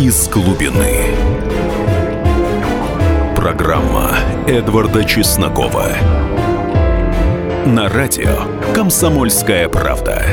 из глубины. Программа Эдварда Чеснокова. На радио «Комсомольская правда».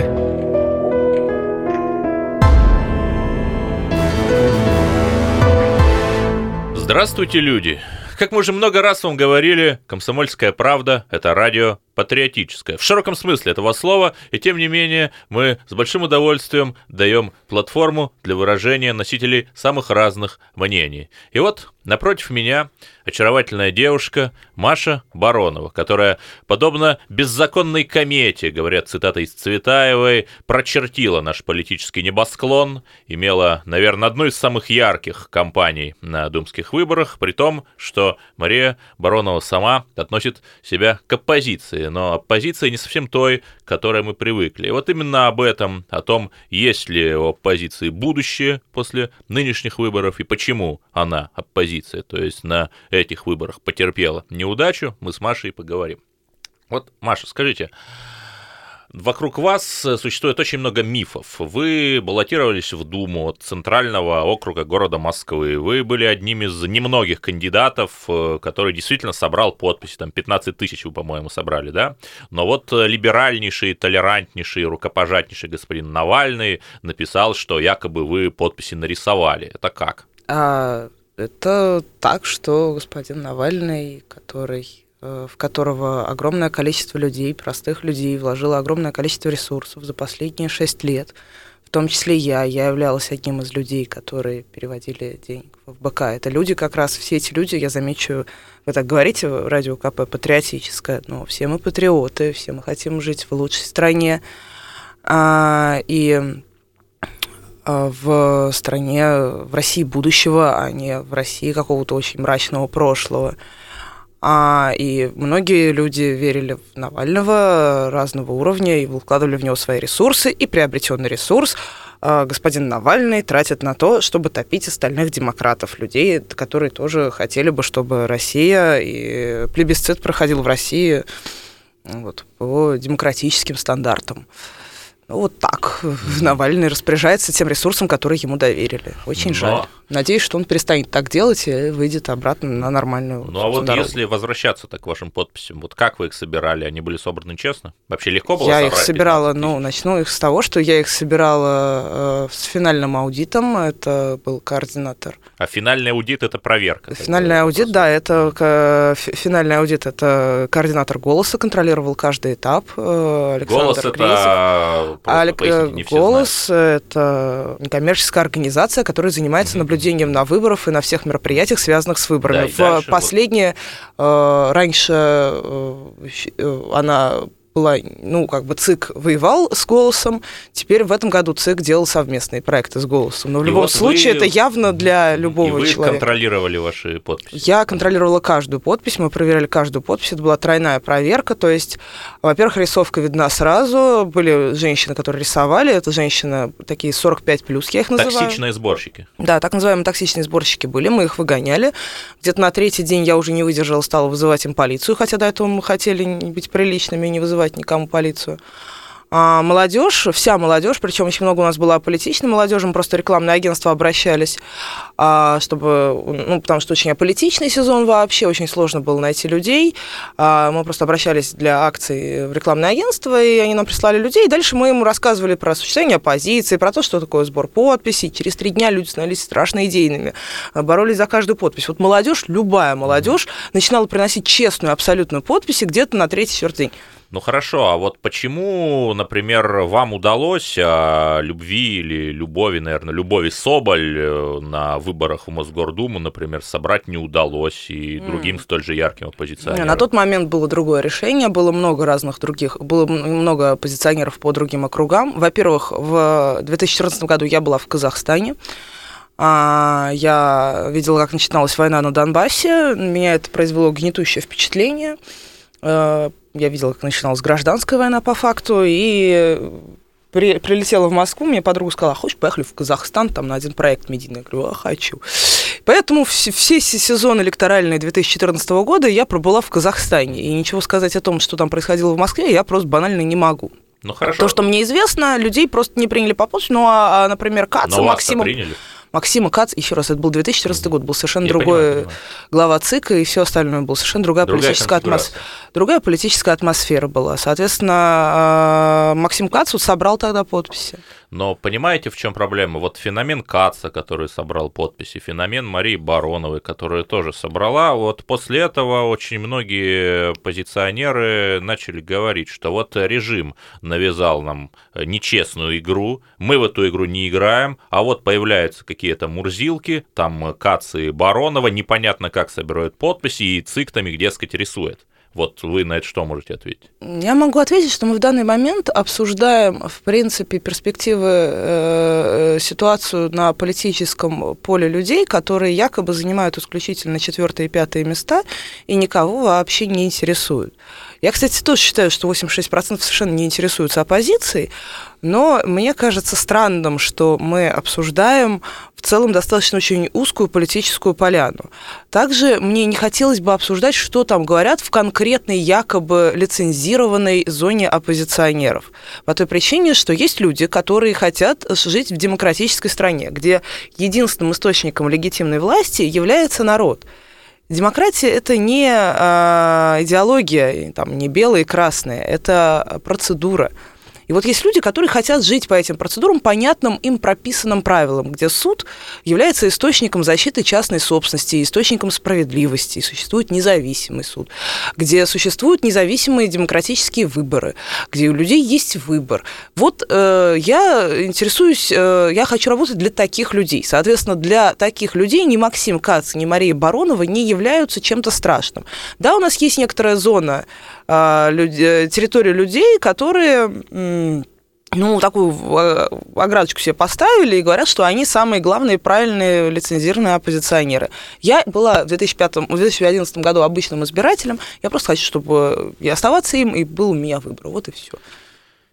Здравствуйте, люди! Как мы уже много раз вам говорили, «Комсомольская правда» — это радио патриотическое. В широком смысле этого слова, и тем не менее мы с большим удовольствием даем платформу для выражения носителей самых разных мнений. И вот напротив меня очаровательная девушка Маша Баронова, которая, подобно беззаконной комете, говорят цитаты из Цветаевой, прочертила наш политический небосклон, имела, наверное, одну из самых ярких кампаний на думских выборах, при том, что Мария Баронова сама относит себя к оппозиции но оппозиция не совсем той, к которой мы привыкли. И вот именно об этом, о том, есть ли у оппозиции будущее после нынешних выборов и почему она, оппозиция, то есть на этих выборах потерпела неудачу, мы с Машей поговорим. Вот, Маша, скажите, Вокруг вас существует очень много мифов. Вы баллотировались в Думу от Центрального округа города Москвы. Вы были одним из немногих кандидатов, э, который действительно собрал подписи. Там 15 тысяч вы, по-моему, собрали, да? Но вот э, либеральнейший, толерантнейший, рукопожатнейший господин Навальный написал, что якобы вы подписи нарисовали. Это как? А, это так, что господин Навальный, который в которого огромное количество людей, простых людей, вложило огромное количество ресурсов за последние шесть лет, в том числе я. Я являлась одним из людей, которые переводили деньги в ФБК. Это люди как раз, все эти люди, я замечу, вы так говорите, радио КП патриотическое, но все мы патриоты, все мы хотим жить в лучшей стране. А, и а, в стране, в России будущего, а не в России какого-то очень мрачного прошлого. А, и многие люди верили в Навального разного уровня и вкладывали в него свои ресурсы, и приобретенный ресурс а, господин Навальный тратит на то, чтобы топить остальных демократов, людей, которые тоже хотели бы, чтобы Россия и плебисцит проходил в России вот, по демократическим стандартам. Ну, вот так Навальный распоряжается тем ресурсом, который ему доверили. Очень Но... жаль. Надеюсь, что он перестанет так делать и выйдет обратно на нормальную Ну, а вот дорогу. если возвращаться так к вашим подписям, вот как вы их собирали? Они были собраны честно? Вообще легко было Я их собирала, ну, начну их с того, что я их собирала э, с финальным аудитом. Это был координатор. А финальный аудит – это проверка? Финальный аудит, да, это финальный аудит – это координатор «Голоса», контролировал каждый этап. Э, Александр «Голос» – это Алик, голос это некоммерческая организация, которая занимается наблюдением на выборах и на всех мероприятиях, связанных с выборами. Да, В последнее вот. э, раньше э, э она была, ну, как бы ЦИК воевал с «Голосом», теперь в этом году ЦИК делал совместные проекты с «Голосом». Но в и любом вот случае вы... это явно для любого и вы человека. контролировали ваши подписи? Я контролировала каждую подпись, мы проверяли каждую подпись, это была тройная проверка, то есть, во-первых, рисовка видна сразу, были женщины, которые рисовали, это женщины такие 45 плюс, я их называю. Токсичные сборщики? Да, так называемые токсичные сборщики были, мы их выгоняли. Где-то на третий день я уже не выдержала, стала вызывать им полицию, хотя до этого мы хотели быть приличными и не вызывать вызывать никому полицию. А молодежь, вся молодежь, причем очень много у нас была политичной молодежи, мы просто рекламное агентство обращались, а, чтобы, ну, потому что очень аполитичный сезон вообще, очень сложно было найти людей. А, мы просто обращались для акций в рекламное агентство, и они нам прислали людей, и дальше мы ему рассказывали про существование оппозиции, про то, что такое сбор подписей. Через три дня люди становились страшно идейными, боролись за каждую подпись. Вот молодежь, любая молодежь, начинала приносить честную абсолютную подпись где-то на третий-четвертый день. Ну хорошо, а вот почему, например, вам удалось а, любви или любови, наверное, любови Соболь э, на выборах в Мосгордуму, например, собрать не удалось и другим mm. столь же ярким оппозиционерам? На тот момент было другое решение, было много разных других, было много оппозиционеров по другим округам. Во-первых, в 2014 году я была в Казахстане. А, я видела, как начиналась война на Донбассе. Меня это произвело гнетущее впечатление э, я видела, как начиналась гражданская война по факту, и при, прилетела в Москву, мне подруга сказала, «А хочешь, поехали в Казахстан, там на один проект медийный. Я говорю, а хочу. Поэтому все, все сезоны электоральные 2014 года я пробыла в Казахстане. И ничего сказать о том, что там происходило в Москве, я просто банально не могу. Ну, хорошо. То, что мне известно, людей просто не приняли по почте. Ну, а, а например, Каца, Максима... приняли. Максима Кац, еще раз, это был 2014 год, был совершенно Я другой понимаю, понимаю. глава ЦИКа, и все остальное было совершенно другая, другая политическая атмосфера. Другая политическая атмосфера была. Соответственно, а, Максим Кац вот собрал тогда подписи. Но понимаете, в чем проблема? Вот феномен Каца, который собрал подписи, феномен Марии Бароновой, которая тоже собрала, вот после этого очень многие позиционеры начали говорить, что вот режим навязал нам нечестную игру, мы в эту игру не играем, а вот появляются какие-то мурзилки, там Кацы и Баронова, непонятно как собирают подписи, и ЦИК там их, дескать, рисует. Вот вы на это что можете ответить? Я могу ответить, что мы в данный момент обсуждаем, в принципе, перспективы, э, ситуацию на политическом поле людей, которые якобы занимают исключительно четвертые и пятые места и никого вообще не интересуют. Я, кстати, тоже считаю, что 86% совершенно не интересуются оппозицией, но мне кажется странным, что мы обсуждаем в целом достаточно очень узкую политическую поляну. Также мне не хотелось бы обсуждать, что там говорят в конкретной якобы лицензированной зоне оппозиционеров. По той причине, что есть люди, которые хотят жить в демократической стране, где единственным источником легитимной власти является народ. Демократия это не э, идеология, там, не белые и красные, это процедура. И вот есть люди, которые хотят жить по этим процедурам, понятным им прописанным правилам, где суд является источником защиты частной собственности, источником справедливости, и существует независимый суд, где существуют независимые демократические выборы, где у людей есть выбор. Вот э, я интересуюсь, э, я хочу работать для таких людей. Соответственно, для таких людей ни Максим Кац, ни Мария Баронова не являются чем-то страшным. Да, у нас есть некоторая зона территорию людей, которые ну, такую а, оградочку себе поставили и говорят, что они самые главные правильные лицензированные оппозиционеры. Я была в 2005, в 2011 году обычным избирателем, я просто хочу, чтобы и оставаться им, и был у меня выбор. Вот и все.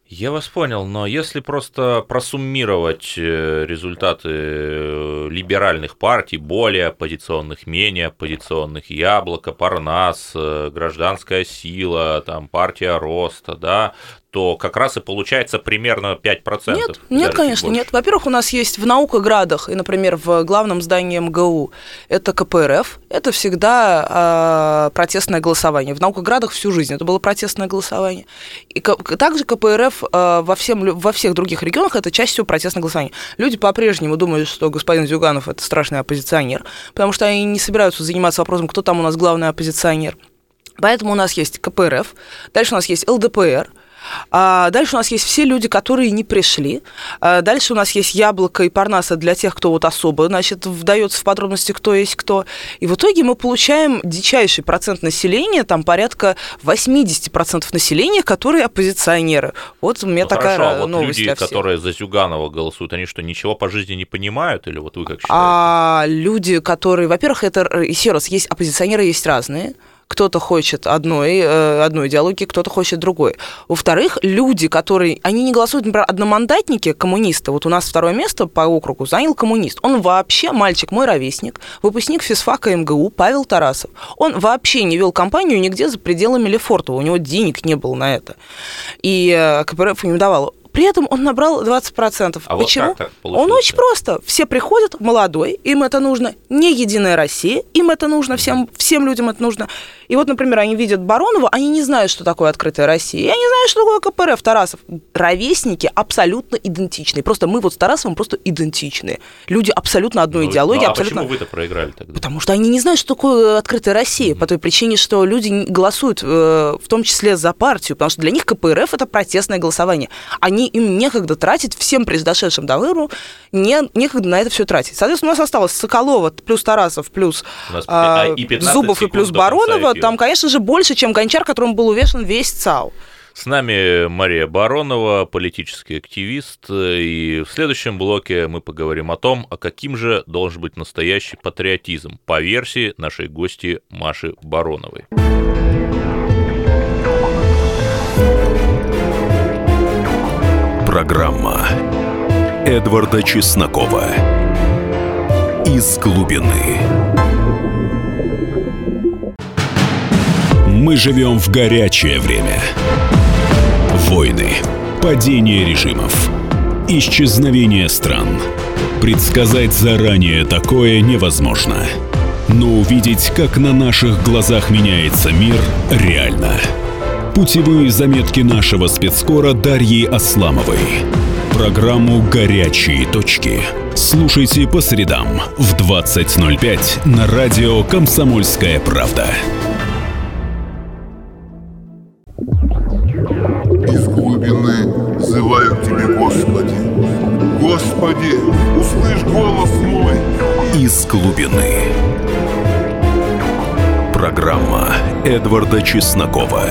Я вас понял, но если просто просуммировать э, результаты э, либеральных партий, более оппозиционных, менее оппозиционных, Яблоко, Парнас, э, Гражданская сила, там, партия Роста, да, то как раз и получается примерно 5%. Нет, нет, конечно, нет. Во-первых, у нас есть в наукоградах, и, например, в главном здании МГУ, это КПРФ, это всегда э, протестное голосование. В наукоградах всю жизнь это было протестное голосование. И также КПРФ э, во, всем, во всех других регионах это чаще всего протестное голосование. Люди по-прежнему думают, что господин Зюганов это страшный оппозиционер, потому что они не собираются заниматься вопросом, кто там у нас главный оппозиционер. Поэтому у нас есть КПРФ, дальше у нас есть ЛДПР, а дальше у нас есть все люди, которые не пришли. А дальше у нас есть яблоко и парнаса для тех, кто вот особо, значит, вдается в подробности, кто есть кто. И в итоге мы получаем дичайший процент населения, там порядка 80% населения, которые оппозиционеры. Вот у меня ну, такая хорошо, а вот новость люди, для всех. которые за Зюганова голосуют, они что, ничего по жизни не понимают? Или вот вы как считаете? А люди, которые, во-первых, это, еще раз, есть оппозиционеры, есть разные кто-то хочет одной, э, одной идеологии, кто-то хочет другой. Во-вторых, люди, которые, они не голосуют, например, одномандатники, коммунисты. Вот у нас второе место по округу занял коммунист. Он вообще, мальчик мой ровесник, выпускник физфака МГУ Павел Тарасов. Он вообще не вел кампанию нигде за пределами Лефортова, у него денег не было на это. И э, КПРФ не давал. При этом он набрал 20%. А Почему? Вот он очень просто. Все приходят, молодой, им это нужно. Не Единая Россия, им это нужно, всем, всем людям это нужно. И вот, например, они видят Баронова, они не знают, что такое открытая Россия. И они знают, что такое КПРФ, Тарасов. Ровесники абсолютно идентичные. Просто мы вот с Тарасовым просто идентичные. Люди абсолютно одной ну, идеологии. Ну, а абсолютно... почему вы-то проиграли тогда? Потому что они не знают, что такое открытая Россия. Mm-hmm. По той причине, что люди голосуют э, в том числе за партию. Потому что для них КПРФ это протестное голосование. Они им некогда тратить всем произошедшим до выбору, не, некогда на это все тратить. Соответственно, у нас осталось Соколова плюс Тарасов плюс а, и Зубов и плюс Баронова там, конечно же, больше, чем Гончар, которым был увешан весь ЦАУ. С нами Мария Баронова, политический активист. И в следующем блоке мы поговорим о том, а каким же должен быть настоящий патриотизм по версии нашей гости Маши Бароновой. Программа Эдварда Чеснокова «Из глубины». Мы живем в горячее время. Войны, падение режимов, исчезновение стран. Предсказать заранее такое невозможно. Но увидеть, как на наших глазах меняется мир, реально. Путевые заметки нашего спецскора Дарьи Асламовой. Программу «Горячие точки». Слушайте по средам в 20.05 на радио «Комсомольская правда». Из глубины взываю к Тебе, Господи. Господи, услышь голос мой. Из глубины. Программа Эдварда Чеснокова.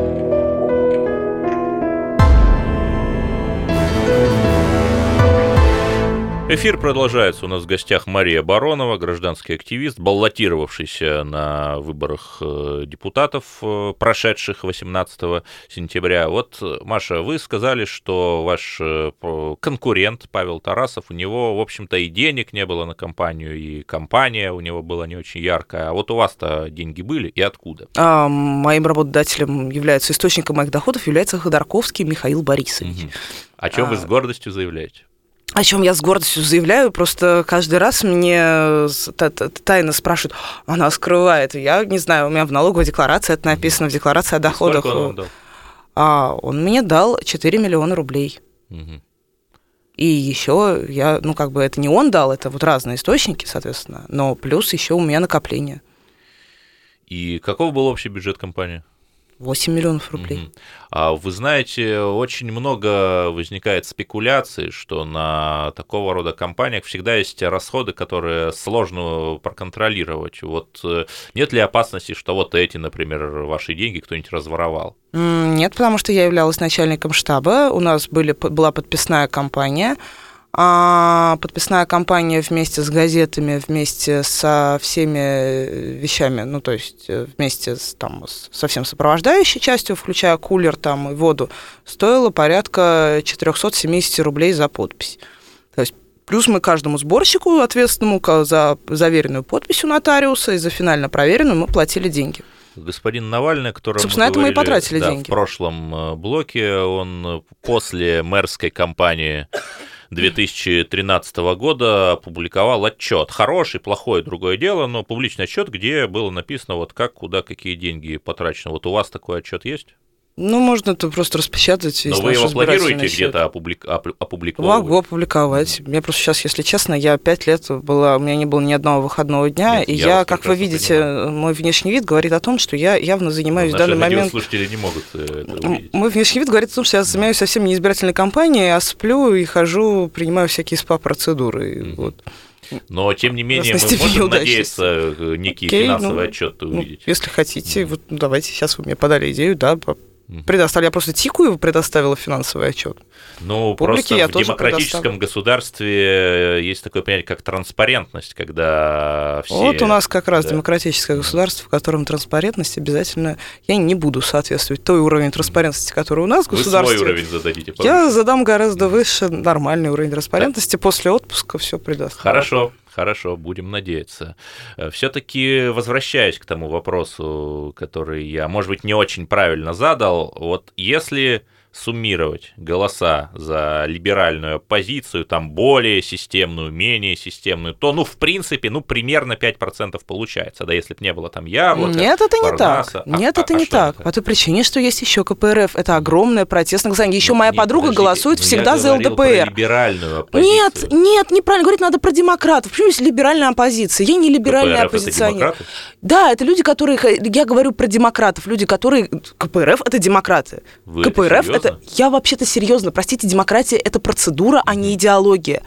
Эфир продолжается. У нас в гостях Мария Баронова, гражданский активист, баллотировавшийся на выборах э, депутатов, э, прошедших 18 сентября. Вот, Маша, вы сказали, что ваш э, конкурент Павел Тарасов, у него, в общем-то, и денег не было на компанию, и компания у него была не очень яркая. А вот у вас-то деньги были, и откуда? А, моим работодателем является, источником моих доходов является Ходорковский Михаил Борисович. Угу. О чем а... вы с гордостью заявляете? О чем я с гордостью заявляю, просто каждый раз мне тайно спрашивают, она скрывает. Я не знаю, у меня в налоговой декларации это написано, в декларации о доходах. Сколько он дал? А, он мне дал 4 миллиона рублей. Угу. И еще я, ну как бы это не он дал, это вот разные источники, соответственно, но плюс еще у меня накопление. И каков был общий бюджет компании? 8 миллионов рублей. Угу. А вы знаете, очень много возникает спекуляций, что на такого рода компаниях всегда есть расходы, которые сложно проконтролировать. Вот э, нет ли опасности, что вот эти, например, ваши деньги кто-нибудь разворовал? Нет, потому что я являлась начальником штаба, у нас были, была подписная компания, а подписная кампания вместе с газетами, вместе со всеми э, вещами, ну, то есть э, вместе с, там, со всем сопровождающей частью, включая кулер там, и воду, стоила порядка 470 рублей за подпись. То есть Плюс мы каждому сборщику, ответственному за заверенную подпись у нотариуса и за финально проверенную, мы платили деньги. Господин Навальный, который Собственно, мы это мы и потратили да, деньги. в прошлом э, блоке, он после мэрской кампании 2013 года опубликовал отчет. Хороший, плохой, другое дело, но публичный отчет, где было написано, вот как, куда, какие деньги потрачены. Вот у вас такой отчет есть? Ну, можно это просто распечатать. Но вы его планируете где-то опублик... опубликовать? Могу опубликовать. Мне просто сейчас, если честно, я пять лет была, у меня не было ни одного выходного дня, Нет, и я, я как вы видите, понимаю. мой внешний вид говорит о том, что я явно занимаюсь в данный момент... слушатели не могут э, это увидеть. Мой внешний вид говорит о том, что я занимаюсь совсем не избирательной кампанией, а сплю и хожу, принимаю всякие СПА-процедуры. Mm-hmm. Вот. Но, тем не менее, мы можем надеяться э, некий Окей, финансовый ну, отчет увидеть. Ну, если хотите, mm. вот ну, давайте, сейчас вы мне подали идею, да, Предоставили. Я просто ТИКу предоставила финансовый отчет. Ну, Публике просто в демократическом государстве э, есть такое понятие, как транспарентность, когда все... Вот у нас как раз да. демократическое государство, в котором транспарентность обязательно... Я не буду соответствовать той уровень транспарентности, который у нас в государстве. Вы свой уровень зададите. Повыше. Я задам гораздо выше нормальный уровень транспарентности. Да. После отпуска все предоставлю. Хорошо. Хорошо, будем надеяться. Э, Все-таки возвращаясь к тому вопросу, который я, может быть, не очень правильно задал, вот если суммировать голоса за либеральную оппозицию, там более системную, менее системную, то, ну, в принципе, ну, примерно 5% получается, да, если бы не было там яблока, Нет, это не Парнаса. так. Нет, а, это а не так. Это? По той причине, что есть еще КПРФ. Это огромное протестное голосование. Еще ну, моя нет, подруга подождите, голосует ну, всегда за ЛДПР. Либеральную оппозицию. Нет, нет, неправильно. Говорит, надо про демократов. Почему есть либеральная оппозиция? Я не либеральная КПРФ оппозиционер. Это да, это люди, которые... Я говорю про демократов. Люди, которые... КПРФ – это демократы. Вы КПРФ это, это... Я вообще-то серьезно. Простите, демократия – это процедура, а не идеология.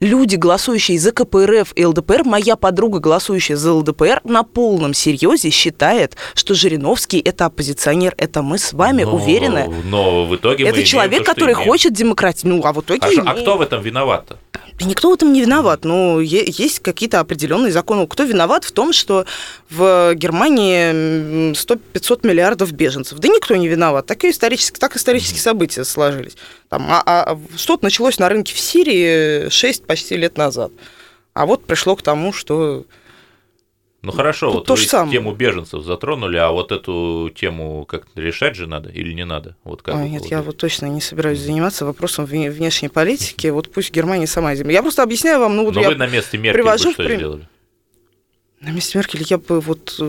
Люди, голосующие за КПРФ и ЛДПР, моя подруга, голосующая за ЛДПР, на полном серьезе считает, что Жириновский – это оппозиционер. Это мы с вами но, уверены. Но в итоге Это человек, то, который имеем. хочет демократии. Ну, а в итоге а, а кто в этом виноват-то? Да никто в этом не виноват, но есть какие-то определенные законы. Кто виноват в том, что в Германии 100-500 миллиардов беженцев? Да никто не виноват. Так, исторически, так исторические события сложились. Там, а, а что-то началось на рынке в Сирии 6 почти лет назад. А вот пришло к тому, что Ну хорошо, Тут вот то вы же самое. тему беженцев затронули, а вот эту тему как решать же надо или не надо? Вот как Ой, нет, я полагаете? вот точно не собираюсь заниматься вопросом вне- внешней политики. Вот пусть Германия сама этим. Я просто объясняю вам, ну вот Но я вы на месте Меркель бы привожу в что прим- сделали? на месте Меркель я бы вот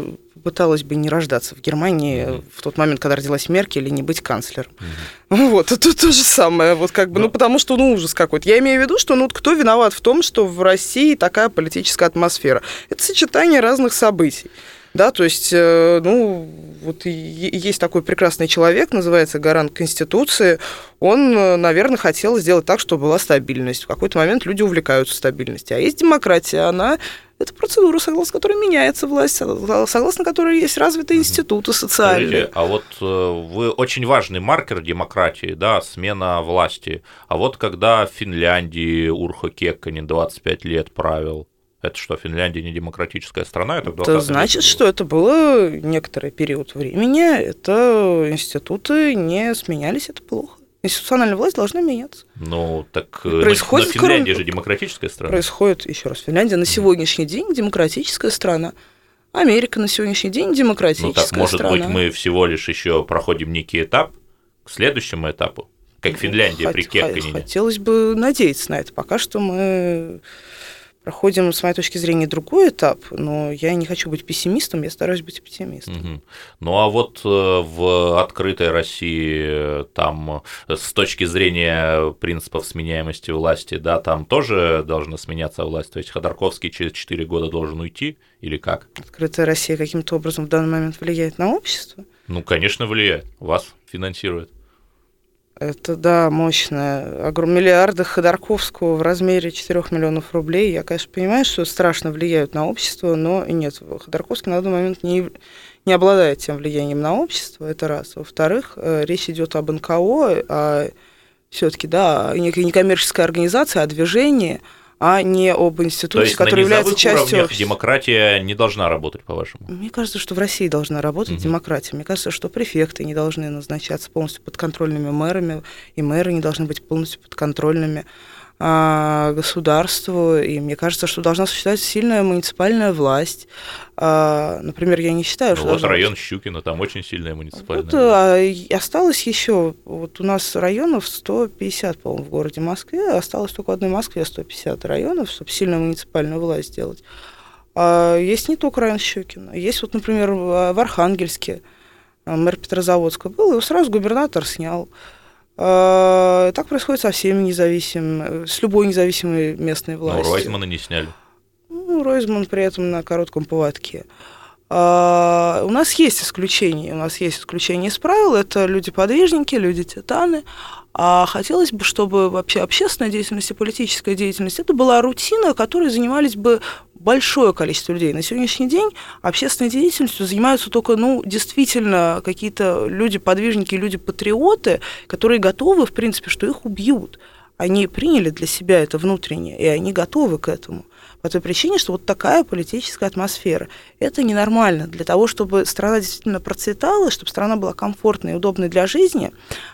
попыталась бы не рождаться в Германии в тот момент, когда родилась Меркель, и не быть канцлером. Вот, это то же самое, вот как бы, ну, Ну. потому что, ну, ужас какой-то. Я имею в виду, что, ну, кто виноват в том, что в России такая политическая атмосфера? Это сочетание разных событий. Да, то есть, э, ну, вот есть такой прекрасный человек, называется гарант Конституции. Он, э, наверное, хотел сделать так, чтобы была стабильность. В какой-то момент люди увлекаются стабильностью. А есть демократия, она это процедура, согласно которой меняется власть, согла- согласно которой есть развитые институты социальные. Скажите, а вот э, вы очень важный маркер демократии, да, смена власти. А вот когда в Финляндии Урхо Кекканин 25 лет правил, это что, Финляндия не демократическая страна? Это, Это значит, что это было некоторый период времени, это институты не сменялись, это плохо. Институциональная власть должна меняться. Ну, так э, Происходит но Финляндия же демократическая страна. Происходит, еще раз, Финляндия на сегодняшний день демократическая страна. Америка на сегодняшний день демократическая Ну, так, может страна. быть, мы всего лишь еще проходим некий этап к следующему этапу, как Финляндия при Хот- хо- Кекканине. Хотелось бы надеяться на это. Пока что мы проходим, с моей точки зрения, другой этап, но я не хочу быть пессимистом, я стараюсь быть оптимистом. Мгм. Ну а вот э, в открытой России э, там э, с точки зрения принципов сменяемости власти, да, там тоже должна сменяться власть. То есть Ходорковский через 4 года должен уйти или как? Открытая Россия каким-то образом в данный момент влияет на общество. Ну, конечно, влияет. Вас финансирует. Это, да, мощно. Огром... Миллиарды Ходорковского в размере 4 миллионов рублей. Я, конечно, понимаю, что страшно влияют на общество, но нет, Ходорковский на данный момент не, не обладает тем влиянием на общество, это раз. Во-вторых, э, речь идет об НКО, о все-таки, да, о некой некоммерческой организации, о движении, а не об То институте, есть на который является низовых частью демократия не должна работать, по-вашему? Мне кажется, что в России должна работать Мгм. демократия. Мне кажется, что префекты не должны назначаться полностью подконтрольными мэрами, и мэры не должны быть полностью подконтрольными государству. И мне кажется, что должна существовать сильная муниципальная власть. А, например, я не считаю, Ну, что вот должна район Щукина, там очень сильная муниципальная. Вот, власть. а, осталось еще, вот у нас районов 150, по-моему, в городе Москве, осталось только в одной Москве 150 районов, чтобы сильную муниципальную власть сделать. А есть не только район Щукина, есть вот, например, в Архангельске а, мэр Петрозаводска был, его сразу губернатор снял. А, Так происходит со всеми независимыми, с любой независимой местной Ну, властью. Ройзмана не сняли. Ну, Ройзман при этом на коротком поводке. А, у нас есть исключения, у нас есть исключения из правил, это люди-подвижники, люди-титаны. А хотелось бы, чтобы вообще общественная деятельность и политическая деятельность это была рутина, которой занимались бы большое количество людей. На сегодняшний день общественной деятельностью занимаются только, ну, действительно, какие-то люди-подвижники, люди-патриоты, которые готовы, в принципе, что их убьют. Они приняли для себя это внутреннее, и они готовы к этому. По той причине, что вот такая политическая атмосфера. Это ненормально. Для того, чтобы страна действительно процветала, чтобы страна была комфортной и удобной для жизни,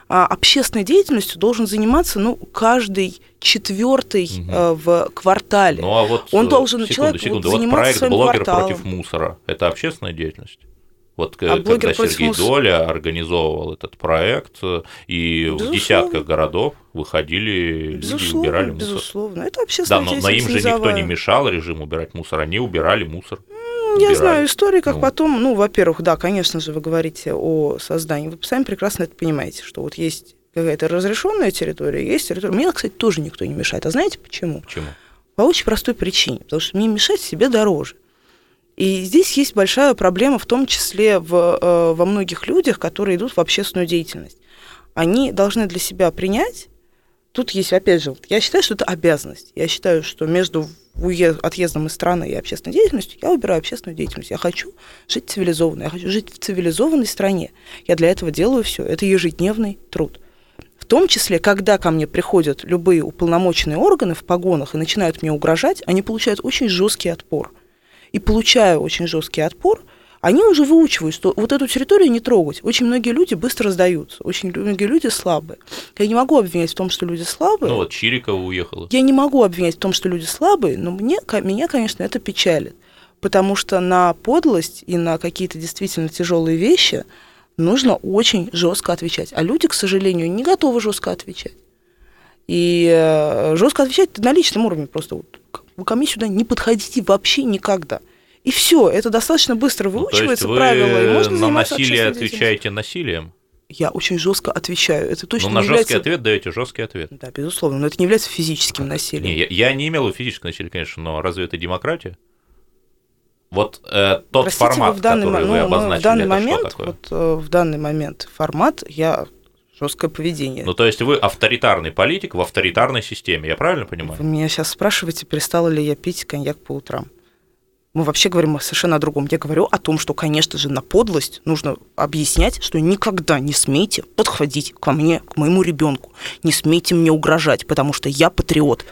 а, общественной деятельностью должен заниматься ну, каждый четвертый Мгм. э, в квартале. Ну а вот Он э, должен, секунду, человек, вот секунду. Вот, заниматься проект своим блогер кварталом. против мусора это общественная деятельность. Вот э, А когда «Блогер против Сергей мусора»? Доля организовывал этот проект, э, и в Безусловно. десятках городов выходили, люди Безусловно, убирали мусор. безусловно. Это Да, общественная но, но им же никто не низовая. мешал режим убирать мусор, они убирали мусор. Я убирали. знаю истории, как Ну. потом, ну, во-первых, да, конечно же, вы говорите о создании. Вы сами прекрасно это понимаете, что вот есть какая-то разрешенная территория, есть территория. Мне, кстати, тоже никто не мешает. А знаете почему? Почему? По очень простой причине. Потому что мне мешать себе дороже. И здесь есть большая проблема, в том числе в, э, во многих людях, которые идут в общественную деятельность. Они должны для себя принять, тут есть, опять же, я считаю, что это обязанность. Я считаю, что между уе- отъездом из страны и общественной деятельностью я выбираю общественную деятельность. Я хочу жить цивилизованно, я хочу жить в цивилизованной стране. Я для этого делаю все. Это ежедневный труд. В том числе, когда ко мне приходят любые уполномоченные органы в погонах и начинают мне угрожать, они получают очень жесткий отпор. И получая очень жесткий отпор, они уже выучивают, что вот эту территорию не трогать. Очень многие люди быстро сдаются, очень многие люди слабые. Я не могу обвинять в том, что люди слабые. Ну вот Чирикова уехала. Я не могу обвинять в том, что люди слабые, но мне, меня, конечно, это печалит. Потому что на подлость и на какие-то действительно тяжелые вещи нужно очень жестко отвечать. А люди, к сожалению, не готовы жестко отвечать. И э, жестко отвечать на личном уровне просто. Вот, вы ко мне сюда не подходите вообще никогда. И все, это достаточно быстро выучивается ну, то есть вы правило, и можно на насилие отвечаете насилием? Я очень жестко отвечаю. Это точно Ну, на не жесткий является... ответ даете жесткий ответ. Да, безусловно, но это не является физическим насилием. Не, я, я не имел физическое насилие, конечно, но разве это демократия? Вот э, тот Простите, формат, вы в данный, который мо- вы ну, обозначили, в данный это момент, что такое? вот э, в данный момент формат я жесткое поведение. Ну, то есть вы авторитарный политик в авторитарной системе, я правильно Вы понимаю? меня сейчас спрашиваете, перестала ли я пить коньяк по утрам. Мы вообще говорим совершенно о другом. Я говорю о том, что, конечно же, на подлость нужно объяснять, что никогда не смейте подходить ко мне, к моему ребенку. Не смейте мне угрожать, потому что я патриот,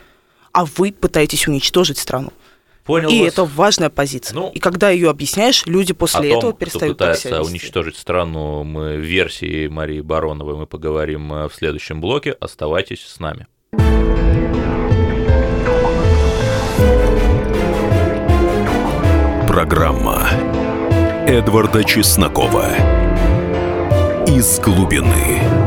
а вы пытаетесь уничтожить страну. Понял И вас. это важная позиция. Ну, и когда ее объясняешь, люди О после том, этого кто перестают так себя пытается вести. уничтожить страну, мы в версии Марии Бароновой мы поговорим э, в следующем блоке. Оставайтесь с нами. Программа Эдварда Чеснокова «Из глубины».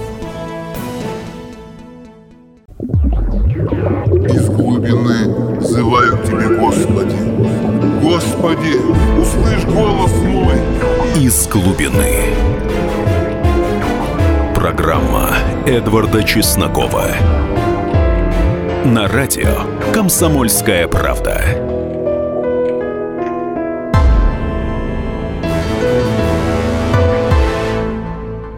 Глубины взываю к Тебе, Господи. Господи, услышь голос мой. «Из глубины». Программа Эдварда Чеснокова. На радио «Комсомольская правда».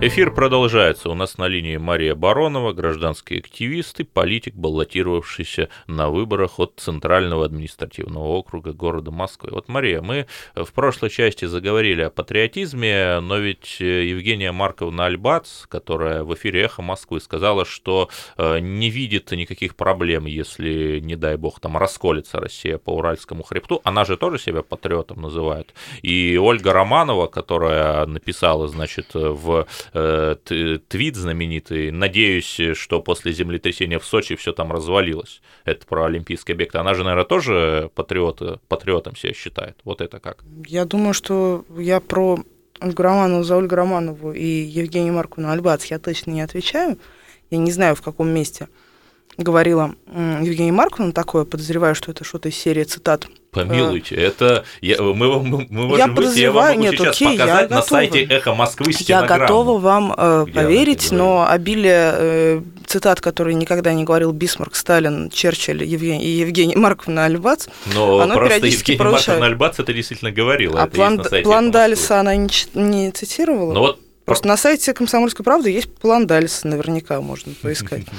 Эфир продолжается. У нас на линии Мария Баронова, гражданский активист и политик, баллотировавшийся на выборах от Центрального административного округа города Москвы. Вот, Мария, мы в прошлой части заговорили о патриотизме, но ведь э, Евгения Марковна Альбац, которая в эфире «Эхо Москвы» сказала, что э, не видит никаких проблем, если, не дай бог, там расколется Россия по Уральскому хребту. Она же тоже себя патриотом называет. И Ольга Романова, которая написала, значит, в э, твит знаменитый, надеюсь, что после землетрясения в Сочи все там развалилось. Это про олимпийский объект. Она же, наверное, тоже патриот, патриотом себя считает. Вот это как? Я думаю, что я про Ольгу Романову за Ольгу Романову и Евгению Марковну Альбац я точно не отвечаю. Я не знаю, в каком месте говорила Евгения Марковна такое, подозреваю, что это что-то из серии цитат. Помилуйте, это я, мы, мы, мы можем Я выйти, я вам нет, сейчас окей, я показать на готова. сайте Эхо Москвы Я стенограмму. готова вам э, поверить, но обилие э, цитат, которые никогда не говорил Бисмарк, Сталин, Черчилль Евгений, и Евгений Марковна Альбац, Но оно просто периодически повышает. Марковна Альбац это действительно говорила. а план, на план. Дальса она не, не цитировала? Ну вот Просто на сайте «Комсомольской правды» есть план Дальса, наверняка можно поискать.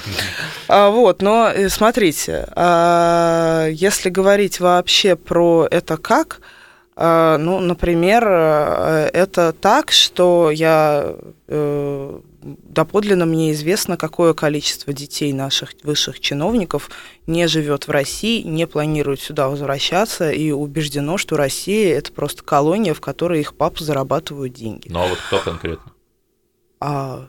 А, вот, но э, смотрите, а, если говорить вообще про это как, а, ну, например, э, это так, что я э, доподлинно мне известно, какое количество детей наших высших чиновников не живет в России, не планирует сюда возвращаться и убеждено, что Россия это просто колония, в которой их папы зарабатывают деньги. Ну а вот кто конкретно? А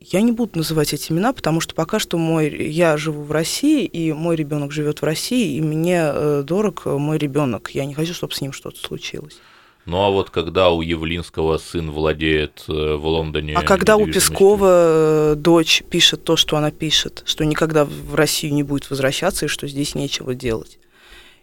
я не буду называть эти имена, потому что пока что мой, я живу в России, и мой ребенок живет в России, и мне э, дорог мой ребенок. Я не хочу, чтобы с ним что-то случилось. Ну а вот когда у Явлинского сын владеет э, в Лондоне... А когда у? Пескова э, дочь пишет то, что она пишет, что никогда в Россию не будет возвращаться и что здесь нечего делать.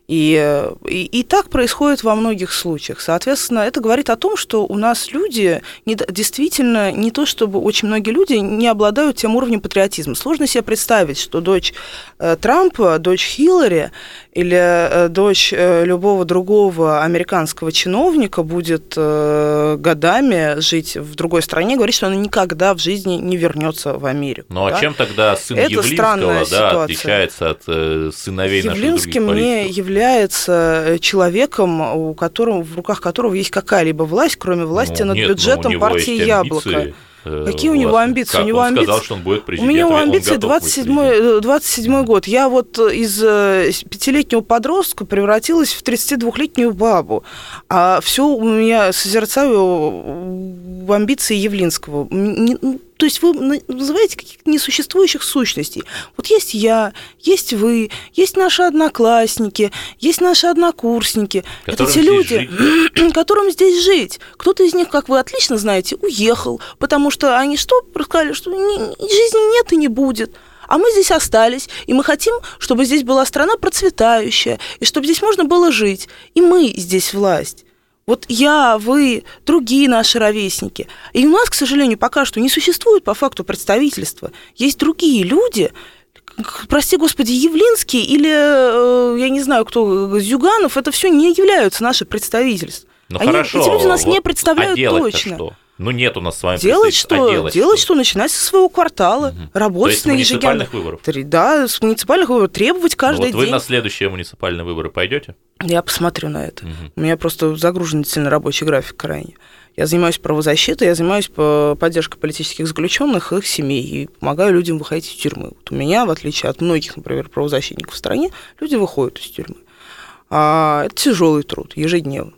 И, э, и, и так происходит во многих случаях. Соответственно, это говорит о том, что у нас люди не, действительно не то, чтобы очень многие люди не обладают тем уровнем патриотизма. Сложно себе представить, что дочь э, Трампа, дочь Хиллари или э, дочь э, любого другого американского чиновника будет э, годами жить в другой стране, говорить, что она никогда в жизни не вернется в Америку. Ну а да? чем тогда сын Это Явлинского да, ситуация. отличается от э, сыновей наших других политиков? является является человеком, у которого, в руках которого есть какая-либо власть, кроме власти Ну, над нет, бюджетом него партии Яблоко. э, Какие у него амбиции? Как У него он сказал, амбиции- что он будет президентом. у он амбиции готов быть 27, президентом. э, 27 год. Я вот из э, пятилетнего подростка превратилась в 32-летнюю бабу. А все у меня созерцаю амбиции Явлинского. То есть вы на- называете каких-то несуществующих сущностей. Вот есть я, есть вы, есть наши одноклассники, есть наши однокурсники. Которым Это те люди, которым здесь жить. Кто-то из них, как вы отлично знаете, уехал, потому что они что сказали, что ни- жизни нет и не будет. А мы здесь остались, и мы хотим, чтобы здесь была страна процветающая, и чтобы здесь можно было жить. И мы здесь власть. Вот я, вы, другие наши ровесники. И у нас, к сожалению, пока что не существует по факту представительства. Есть другие люди, прости господи, Явлинский или, э, я не знаю, кто, Зюганов, это все не являются наши представительства. Ну Они- хорошо. эти люди нас не вот, представляют а точно. что? Ну нет у нас с вами Делать представительства, а что? делать, делать что? Начинать со своего квартала. То работать есть на муниципальных выборов. Три- Да, с муниципальных выборов требовать Ну, каждый вот вы день. на следующие муниципальные выборы пойдете? Я посмотрю на это. Мгм. У меня просто загружен сильно рабочий график крайне. Я занимаюсь правозащитой, я занимаюсь по- поддержкой политических заключенных, их семей и помогаю людям выходить из тюрьмы. Вот у меня, в отличие от многих, например, правозащитников в стране, люди выходят из тюрьмы. А, это тяжелый труд, ежедневный.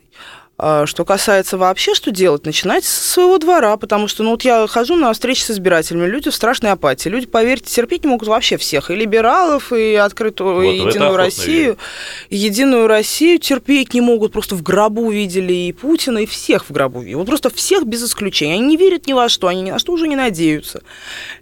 А Что касается вообще, что делать, начинать со своего двора, потому что, ну, вот я хожу на встречи с избирателями, люди в страшной апатии. Люди, поверьте, терпеть не могут вообще всех, и либералов, и открытую, Вот и Единую Россию. И Единую Россию терпеть не могут, просто в гробу видели и Путина, и всех в гробу видели. Вот просто всех без исключения. Они не верят ни во что, они ни на что уже не надеются.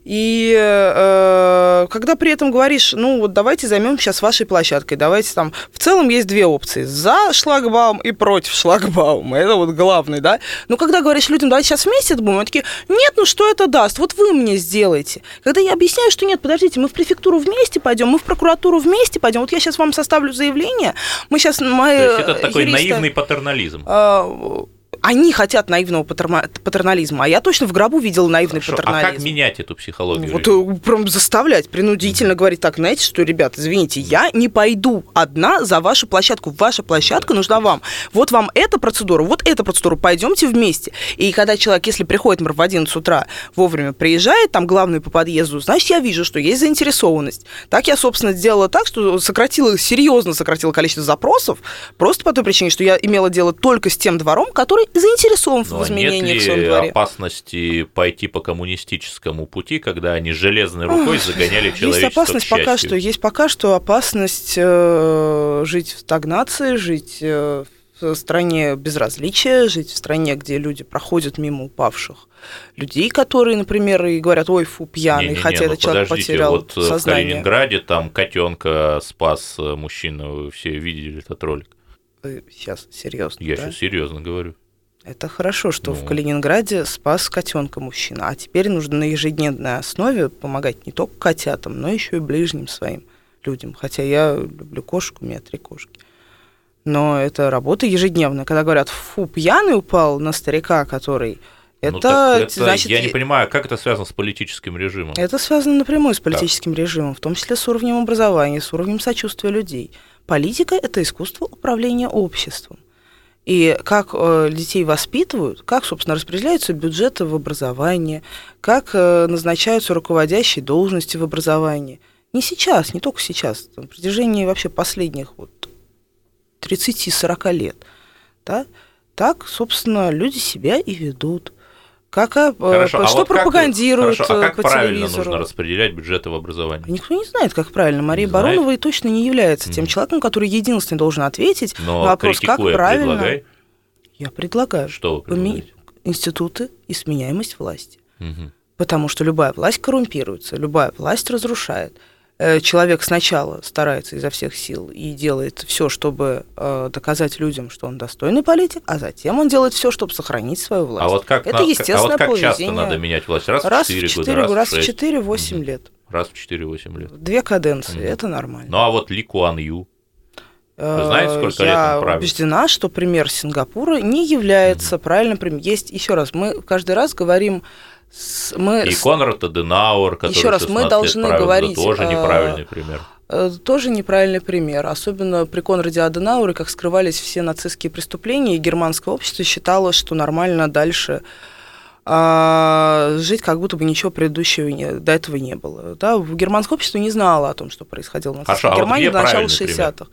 И э, когда при этом говоришь, ну вот давайте займем сейчас вашей площадкой, давайте там... В целом есть две опции. За шлагбаум и против шлагбаума. Это вот главный, да? Но когда говоришь людям, давайте сейчас вместе это будем, они такие, нет, ну что это даст? Вот вы мне сделаете. Когда я объясняю, что нет, подождите, мы в префектуру вместе пойдем, мы в прокуратуру вместе пойдем. Вот я сейчас вам составлю заявление, мы сейчас... Мои То есть это такой юристы- наивный патернализм. а, они хотят наивного патернализма, а я точно в гробу видела наивный Хорошо, А патернализм. как менять эту психологию? Вот э, прям заставлять, принудительно говорить так, знаете что, ребят, извините, я не пойду одна за вашу площадку. Ваша площадка нужна вам. Вот вам эта процедура, вот эта процедура, пойдемте вместе. И когда человек, если приходит, например, в 11 утра, вовремя приезжает, там главный по подъезду, значит, я вижу, что есть заинтересованность. Так я, собственно, сделала так, что сократила, серьезно сократила количество запросов, просто по той причине, что я имела дело только с тем двором, который заинтересован Ну, в изменениях нет в своем ли дворе. опасности пойти по коммунистическому пути, когда они железной рукой загоняли Есть человечество опасность к пока что. Есть пока что опасность э, жить в стагнации, жить э, в стране безразличия, жить в стране, где люди проходят мимо упавших людей, которые, например, и говорят, ой, фу, пьяный, Не-не-не, хотя ну этот человек потерял вот э, в сознание. Калининграде там котенка спас э, мужчина, вы все видели этот ролик. Вы Сейчас серьезно. Я да? сейчас серьезно говорю. Это хорошо, что в Ну. Калининграде спас котенка мужчина. А теперь нужно на ежедневной основе помогать не только котятам, но еще и ближним своим людям. Хотя я люблю кошку, у меня три кошки. Но это работа ежедневная. Когда говорят, фу, пьяный упал на старика, который... Это, Ну, так это значит, я не понимаю, как это связано с политическим режимом. это связано напрямую с политическим режимом, в том числе с уровнем образования, с уровнем сочувствия людей. Политика – это искусство управления обществом. И как э, детей воспитывают, как, собственно, распределяются бюджеты в образовании, как э, назначаются руководящие должности в образовании. Не сейчас, не только сейчас, на протяжении вообще последних вот 30-40 лет. Да? Так, собственно, люди себя и ведут. Как, э, Хорошо, а что вот как- пропагандируют хорошо, а э, как по правильно телевизору? нужно распределять бюджеты в образовании? Никто не знает, как правильно. Мария Не знает? Баронова и точно не является тем Мгм. человеком, который единственный должен ответить Но на вопрос, как правильно. предлагай. Я предлагаю Что вы предлагаете? институты и сменяемость власти. Мгм. Потому что любая власть коррумпируется, любая власть разрушает. Э, Человек сначала старается изо всех сил и делает все, чтобы э, доказать людям, что он достойный политик, а затем он делает все, чтобы сохранить свою власть. А вот как, Это на- а вот как часто поведение. надо менять власть? Раз, раз в 4 в года, 4, раз, раз в в 6, 4-8 Мгм. лет. раз в 4-8 лет. Две каденции, Мгм. это нормально. Ну а вот Ли Куан Ю, Вы знаете, сколько Э, лет я он правит? убеждена, что пример Сингапура не является правильным примером. Есть, еще раз, мы каждый раз говорим, с- мы и Конрад Аденауэр, который Еще раз, мы 16 лет должны правил, это говорить, тоже э, неправильный пример. э, тоже неправильный пример. Особенно при Конраде Аденауэре, как скрывались все нацистские преступления, и германское общество считало, что нормально дальше а, жить, как будто бы ничего предыдущего не, до этого не было. Да? Германское общество не знало о том, что происходило в Хорошо, Германии а вот до начала 60-х.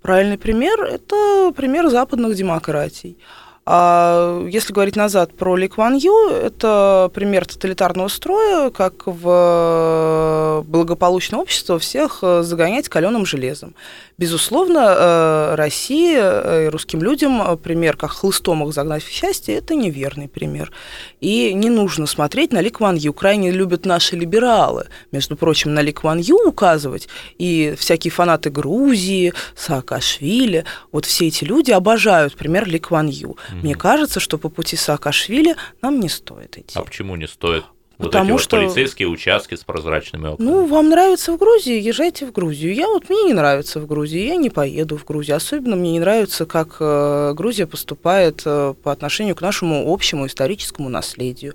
Правильный пример – это пример западных демократий. А если говорить назад про Ли Кван Ю, это пример тоталитарного строя, как в благополучное общество всех э, загонять каленым железом. Безусловно, э, России э, и русским людям пример, как хлыстом их загнать в счастье, это неверный пример. И не нужно смотреть на Ли Кван Ю. Крайне любят наши либералы, между прочим, на Ли Кван Ю указывать. И всякие фанаты Грузии, Саакашвили, вот все эти люди обожают пример Ли Кван Ю. Мне кажется, что по пути Саакашвили нам не стоит идти. А почему не стоит? Вот Потому эти что... вот полицейские участки с прозрачными окнами. Ну, вам нравится в Грузии, езжайте в Грузию. Я вот, мне не нравится в Грузии, я не поеду в Грузию. Особенно мне не нравится, как э, Грузия поступает э, по отношению к нашему общему историческому наследию.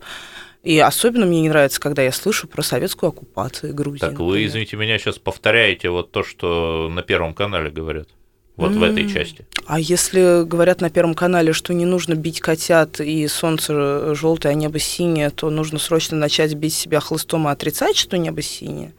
И особенно мне не нравится, когда я слышу про советскую оккупацию Грузии. Так например. вы, извините меня, сейчас повторяете вот то, что на Первом канале говорят вот mm. в этой части. А если говорят на Первом канале, что не нужно бить котят и солнце желтое, а небо синее, то нужно срочно начать бить себя хлыстом и отрицать, что небо синее?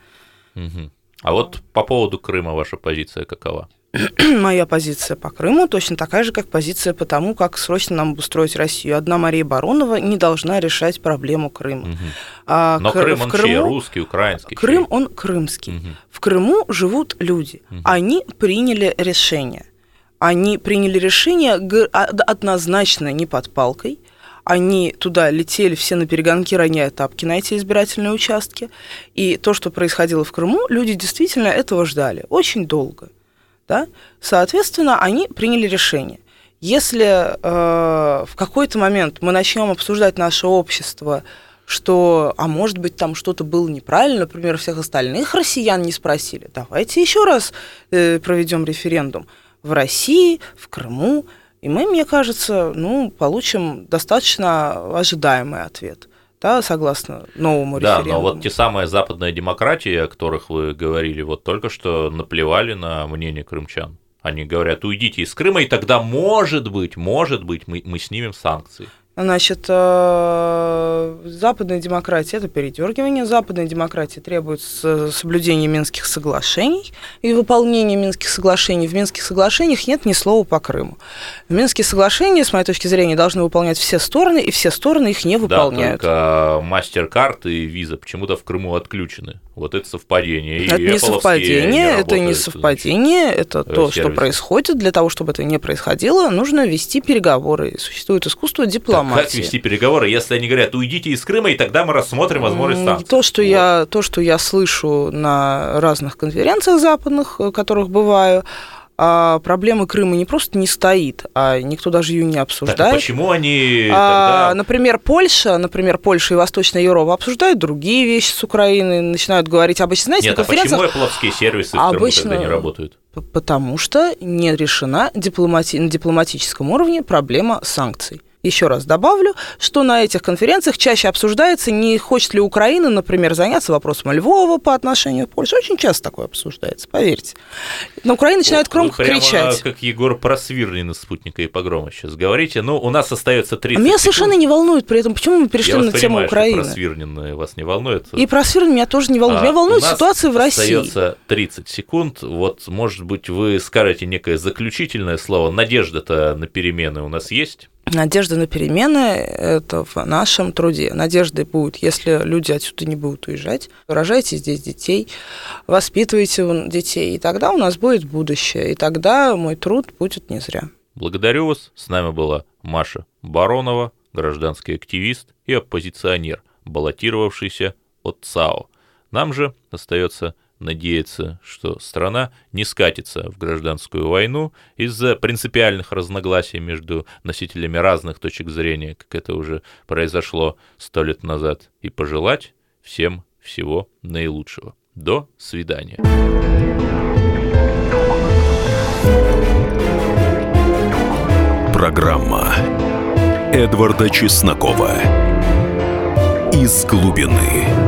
Угу. А вот по поводу Крыма ваша позиция какова? моя позиция по Крыму точно такая же, как позиция по тому, как срочно нам обустроить Россию. Одна Мария Баронова не должна решать проблему Крыма. Угу. А, Но к, Крым он Крыму, чей? Русский, украинский? Крым, чей? он крымский. Угу. В Крыму живут люди. Угу. Они приняли решение. Они приняли решение а, однозначно не под палкой. Они туда летели все на перегонки, роняя тапки на эти избирательные участки. И то, что происходило в Крыму, люди действительно этого ждали очень долго. Да? Соответственно, они приняли решение. Если э, в какой-то момент мы начнем обсуждать наше общество, что, а может быть, там что-то было неправильно, например, всех остальных россиян не спросили, давайте еще раз э, проведем референдум в России, в Крыму, и мы, мне кажется, ну, получим достаточно ожидаемый ответ да, согласно новому да, референдуму. Да, но вот те самые западные демократии, о которых вы говорили, вот только что наплевали на мнение крымчан. Они говорят, уйдите из Крыма, и тогда, может быть, может быть, мы, мы снимем санкции. Значит, э, западная демократия – это передергивание. Западная демократия требует соблюдения Минских соглашений и выполнения Минских соглашений. В Минских соглашениях нет ни слова по Крыму. Минские соглашения, с моей точки зрения, должны выполнять все стороны, и все стороны их не выполняют. Да, только мастер-карт и виза почему-то в Крыму отключены. Вот это совпадение. Это не совпадение, не это не совпадение, значит, это то, сервис. что происходит. Для того, чтобы это не происходило, нужно вести переговоры. Существует искусство дипломатии. Как вести переговоры, если они говорят, уйдите из Крыма, и тогда мы рассмотрим возможность санкций? То, что, вот. я, то, что я слышу на разных конференциях западных, в которых бываю, а проблемы Крыма не просто не стоит, а никто даже ее не обсуждает. Так, почему они а, тогда... Например, Польша, например, Польша и Восточная Европа обсуждают другие вещи с Украиной, начинают говорить обычно, знаете, Нет, на конференциях... а почему Apple сервисы в обычно... Крыму тогда не работают? Потому что не решена дипломати... на дипломатическом уровне проблема санкций. Еще раз добавлю, что на этих конференциях чаще обсуждается, не хочет ли Украина, например, заняться вопросом Львова по отношению к Польше. Очень часто такое обсуждается, поверьте. Но Украина начинает громко прямо кричать. как Егор Просвирнин из «Спутника и погрома» сейчас говорите. Ну, у нас остается 30 а Меня секунд. совершенно не волнует при этом, почему мы перешли Я на тему Украины. Просвирнин вас не волнует. И Просвирнин меня тоже не волнует. А, меня волнует ситуация в России. остается 30 секунд. Вот, может быть, вы скажете некое заключительное слово. Надежда-то на перемены у нас есть? Надежда на перемены – это в нашем труде. Надежда будет, если люди отсюда не будут уезжать. Рожайте здесь детей, воспитывайте детей, и тогда у нас будет будущее, и тогда мой труд будет не зря. Благодарю вас. С нами была Маша Баронова, гражданский активист и оппозиционер, баллотировавшийся от ЦАО. Нам же остается надеяться, что страна не скатится в гражданскую войну из-за принципиальных разногласий между носителями разных точек зрения, как это уже произошло сто лет назад, и пожелать всем всего наилучшего. До свидания. Программа Эдварда Чеснокова «Из глубины».